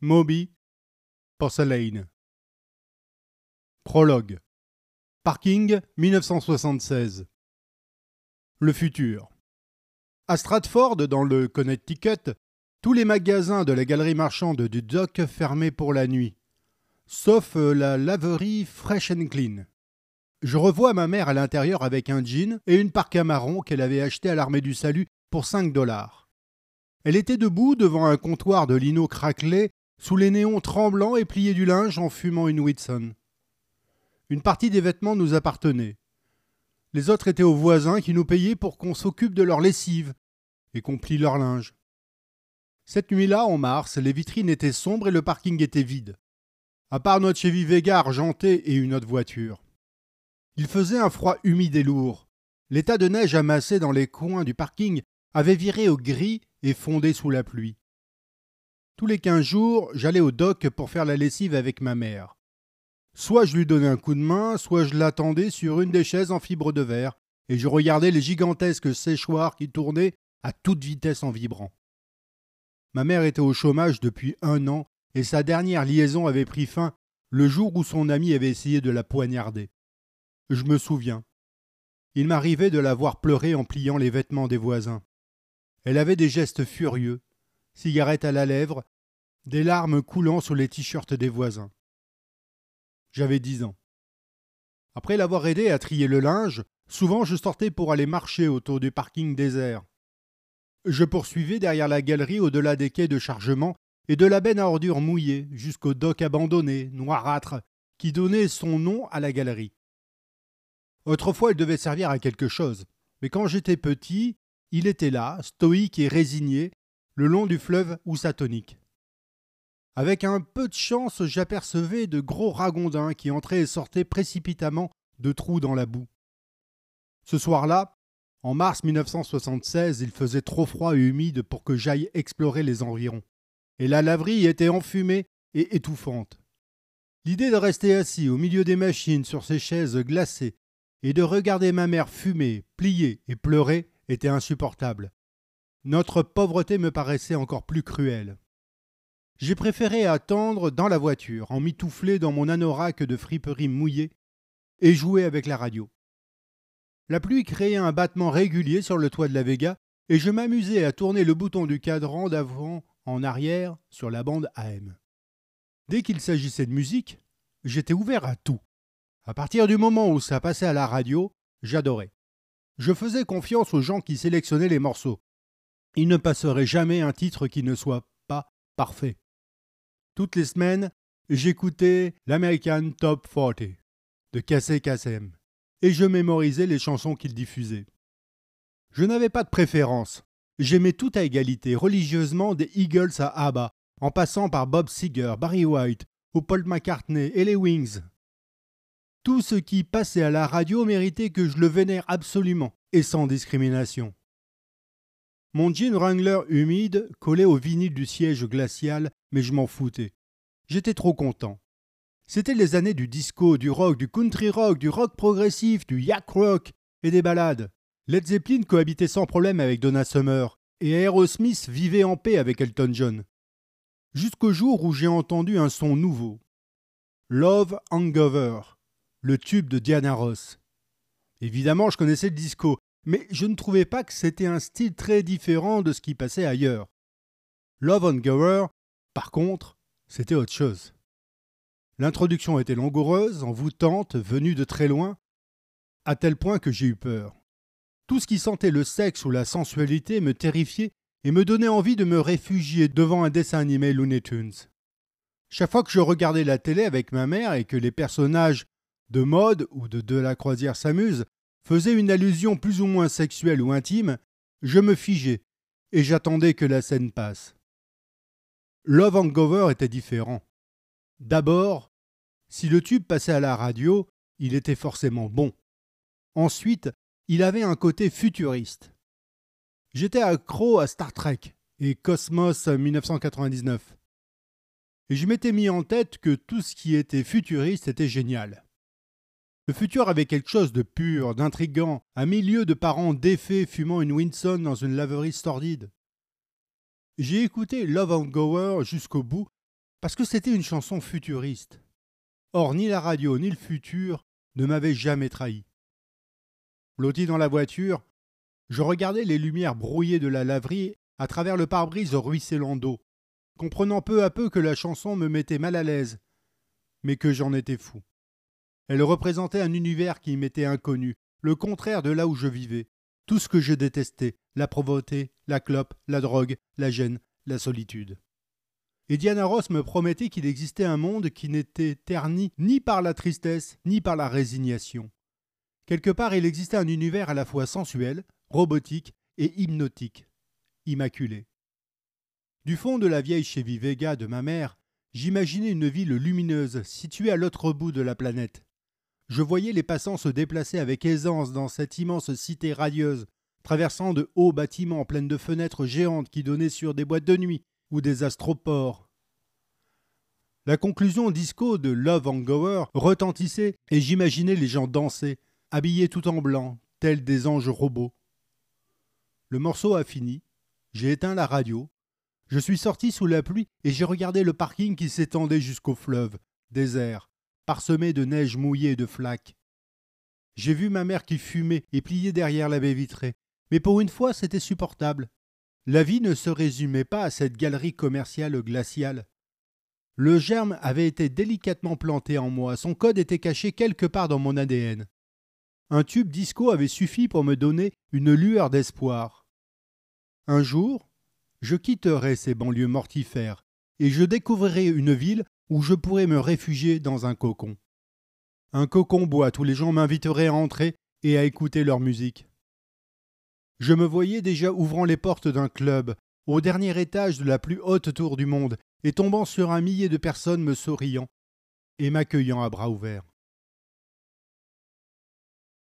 Moby, Porcelain. Prologue. Parking 1976. Le futur. À Stratford, dans le Connecticut, tous les magasins de la galerie marchande du dock fermaient pour la nuit, sauf la laverie Fresh and Clean. Je revois ma mère à l'intérieur avec un jean et une parka marron qu'elle avait acheté à l'armée du salut pour 5 dollars. Elle était debout devant un comptoir de lino craquelé, sous les néons tremblants et pliait du linge en fumant une Whitson. Une partie des vêtements nous appartenait. Les autres étaient aux voisins qui nous payaient pour qu'on s'occupe de leur lessive et qu'on plie leur linge. Cette nuit-là, en mars, les vitrines étaient sombres et le parking était vide, à part notre Chevy Vega argenté et une autre voiture. Il faisait un froid humide et lourd. L'état de neige amassé dans les coins du parking avait viré au gris et fondé sous la pluie. Tous les quinze jours, j'allais au dock pour faire la lessive avec ma mère. Soit je lui donnais un coup de main, soit je l'attendais sur une des chaises en fibre de verre, et je regardais les gigantesques séchoirs qui tournaient à toute vitesse en vibrant. Ma mère était au chômage depuis un an, et sa dernière liaison avait pris fin le jour où son ami avait essayé de la poignarder. Je me souviens. Il m'arrivait de la voir pleurer en pliant les vêtements des voisins. Elle avait des gestes furieux, cigarette à la lèvre, des larmes coulant sur les t-shirts des voisins. J'avais dix ans. Après l'avoir aidé à trier le linge, souvent je sortais pour aller marcher autour du parking désert. Je poursuivais derrière la galerie au-delà des quais de chargement et de la benne à ordures mouillée jusqu'au dock abandonné, noirâtre, qui donnait son nom à la galerie. Autrefois, il devait servir à quelque chose. Mais quand j'étais petit, il était là, stoïque et résigné, le long du fleuve Oussatonique. Avec un peu de chance, j'apercevais de gros ragondins qui entraient et sortaient précipitamment de trous dans la boue. Ce soir-là, en mars 1976, il faisait trop froid et humide pour que j'aille explorer les environs, et la laverie était enfumée et étouffante. L'idée de rester assis au milieu des machines sur ces chaises glacées et de regarder ma mère fumer, plier et pleurer était insupportable. Notre pauvreté me paraissait encore plus cruelle. J'ai préféré attendre dans la voiture, en mitouflé dans mon anorak de friperie mouillée, et jouer avec la radio. La pluie créait un battement régulier sur le toit de la Vega, et je m'amusais à tourner le bouton du cadran d'avant en arrière sur la bande AM. Dès qu'il s'agissait de musique, j'étais ouvert à tout. À partir du moment où ça passait à la radio, j'adorais. Je faisais confiance aux gens qui sélectionnaient les morceaux. Il ne passerait jamais un titre qui ne soit pas parfait. Toutes les semaines, j'écoutais l'American Top 40 de Kassem et je mémorisais les chansons qu'il diffusait. Je n'avais pas de préférence. J'aimais tout à égalité, religieusement des Eagles à ABBA, en passant par Bob Seger, Barry White ou Paul McCartney et les Wings. Tout ce qui passait à la radio méritait que je le vénère absolument, et sans discrimination. Mon jean Wrangler humide collait au vinyle du siège glacial, mais je m'en foutais. J'étais trop content. C'était les années du disco, du rock, du country rock, du rock progressif, du yak rock et des ballades. Led Zeppelin cohabitait sans problème avec Donna Summer, et Aerosmith vivait en paix avec Elton John. Jusqu'au jour où j'ai entendu un son nouveau. Love Hangover, le tube de Diana Ross. Évidemment, je connaissais le disco, mais je ne trouvais pas que c'était un style très différent de ce qui passait ailleurs. Love and Gower, par contre, c'était autre chose. L'introduction était langoureuse, envoûtante, venue de très loin, à tel point que j'ai eu peur. Tout ce qui sentait le sexe ou la sensualité me terrifiait et me donnait envie de me réfugier devant un dessin animé Looney Tunes. Chaque fois que je regardais la télé avec ma mère et que les personnages de mode ou de De la Croisière s'amuse faisait une allusion plus ou moins sexuelle ou intime, je me figeais et j'attendais que la scène passe. Love Hangover était différent. D'abord, si le tube passait à la radio, il était forcément bon. Ensuite, il avait un côté futuriste. J'étais accro à Star Trek et Cosmos 1999. Et je m'étais mis en tête que tout ce qui était futuriste était génial. Le futur avait quelque chose de pur, d'intrigant, à milieu de parents défaits fumant une Winson dans une laverie stordide. J'ai écouté Love and Gower jusqu'au bout Parce que c'était une chanson futuriste. Or, ni la radio ni le futur ne m'avaient jamais trahi. Blotti dans la voiture, je regardais les lumières brouillées de la laverie à travers le pare-brise ruisselant d'eau, comprenant peu à peu que la chanson me mettait mal à l'aise, mais que j'en étais fou. Elle représentait un univers qui m'était inconnu, le contraire de là où je vivais, tout ce que je détestais, la pauvreté, la clope, la drogue, la gêne, la solitude. Et Diana Ross me promettait qu'il existait un monde qui n'était terni ni par la tristesse, ni par la résignation. Quelque part, il existait un univers à la fois sensuel, robotique et hypnotique, immaculé. Du fond de la vieille Chevy Vega de ma mère, j'imaginais une ville lumineuse située à l'autre bout de la planète. Je voyais les passants se déplacer avec aisance dans cette immense cité radieuse, traversant de hauts bâtiments pleins de fenêtres géantes qui donnaient sur des boîtes de nuit ou des astroports. La conclusion disco de Love Hangover retentissait et j'imaginais les gens danser, habillés tout en blanc, tels des anges robots. Le morceau a fini, j'ai éteint la radio, je suis sorti sous la pluie et j'ai regardé le parking qui s'étendait jusqu'au fleuve, désert, parsemé de neige mouillée et de flaques. J'ai vu ma mère qui fumait et pliait derrière la baie vitrée, mais pour une fois c'était supportable. La vie ne se résumait pas à cette galerie commerciale glaciale. Le germe avait été délicatement planté en moi, son code était caché quelque part dans mon ADN. Un tube disco avait suffi pour me donner une lueur d'espoir. Un jour, je quitterai ces banlieues mortifères et je découvrirai une ville où je pourrai me réfugier dans un cocon. Un cocon boîte où les gens m'inviteraient à entrer et à écouter leur musique. Je me voyais déjà ouvrant les portes d'un club, au dernier étage de la plus haute tour du monde, et tombant sur un millier de personnes me souriant et m'accueillant à bras ouverts.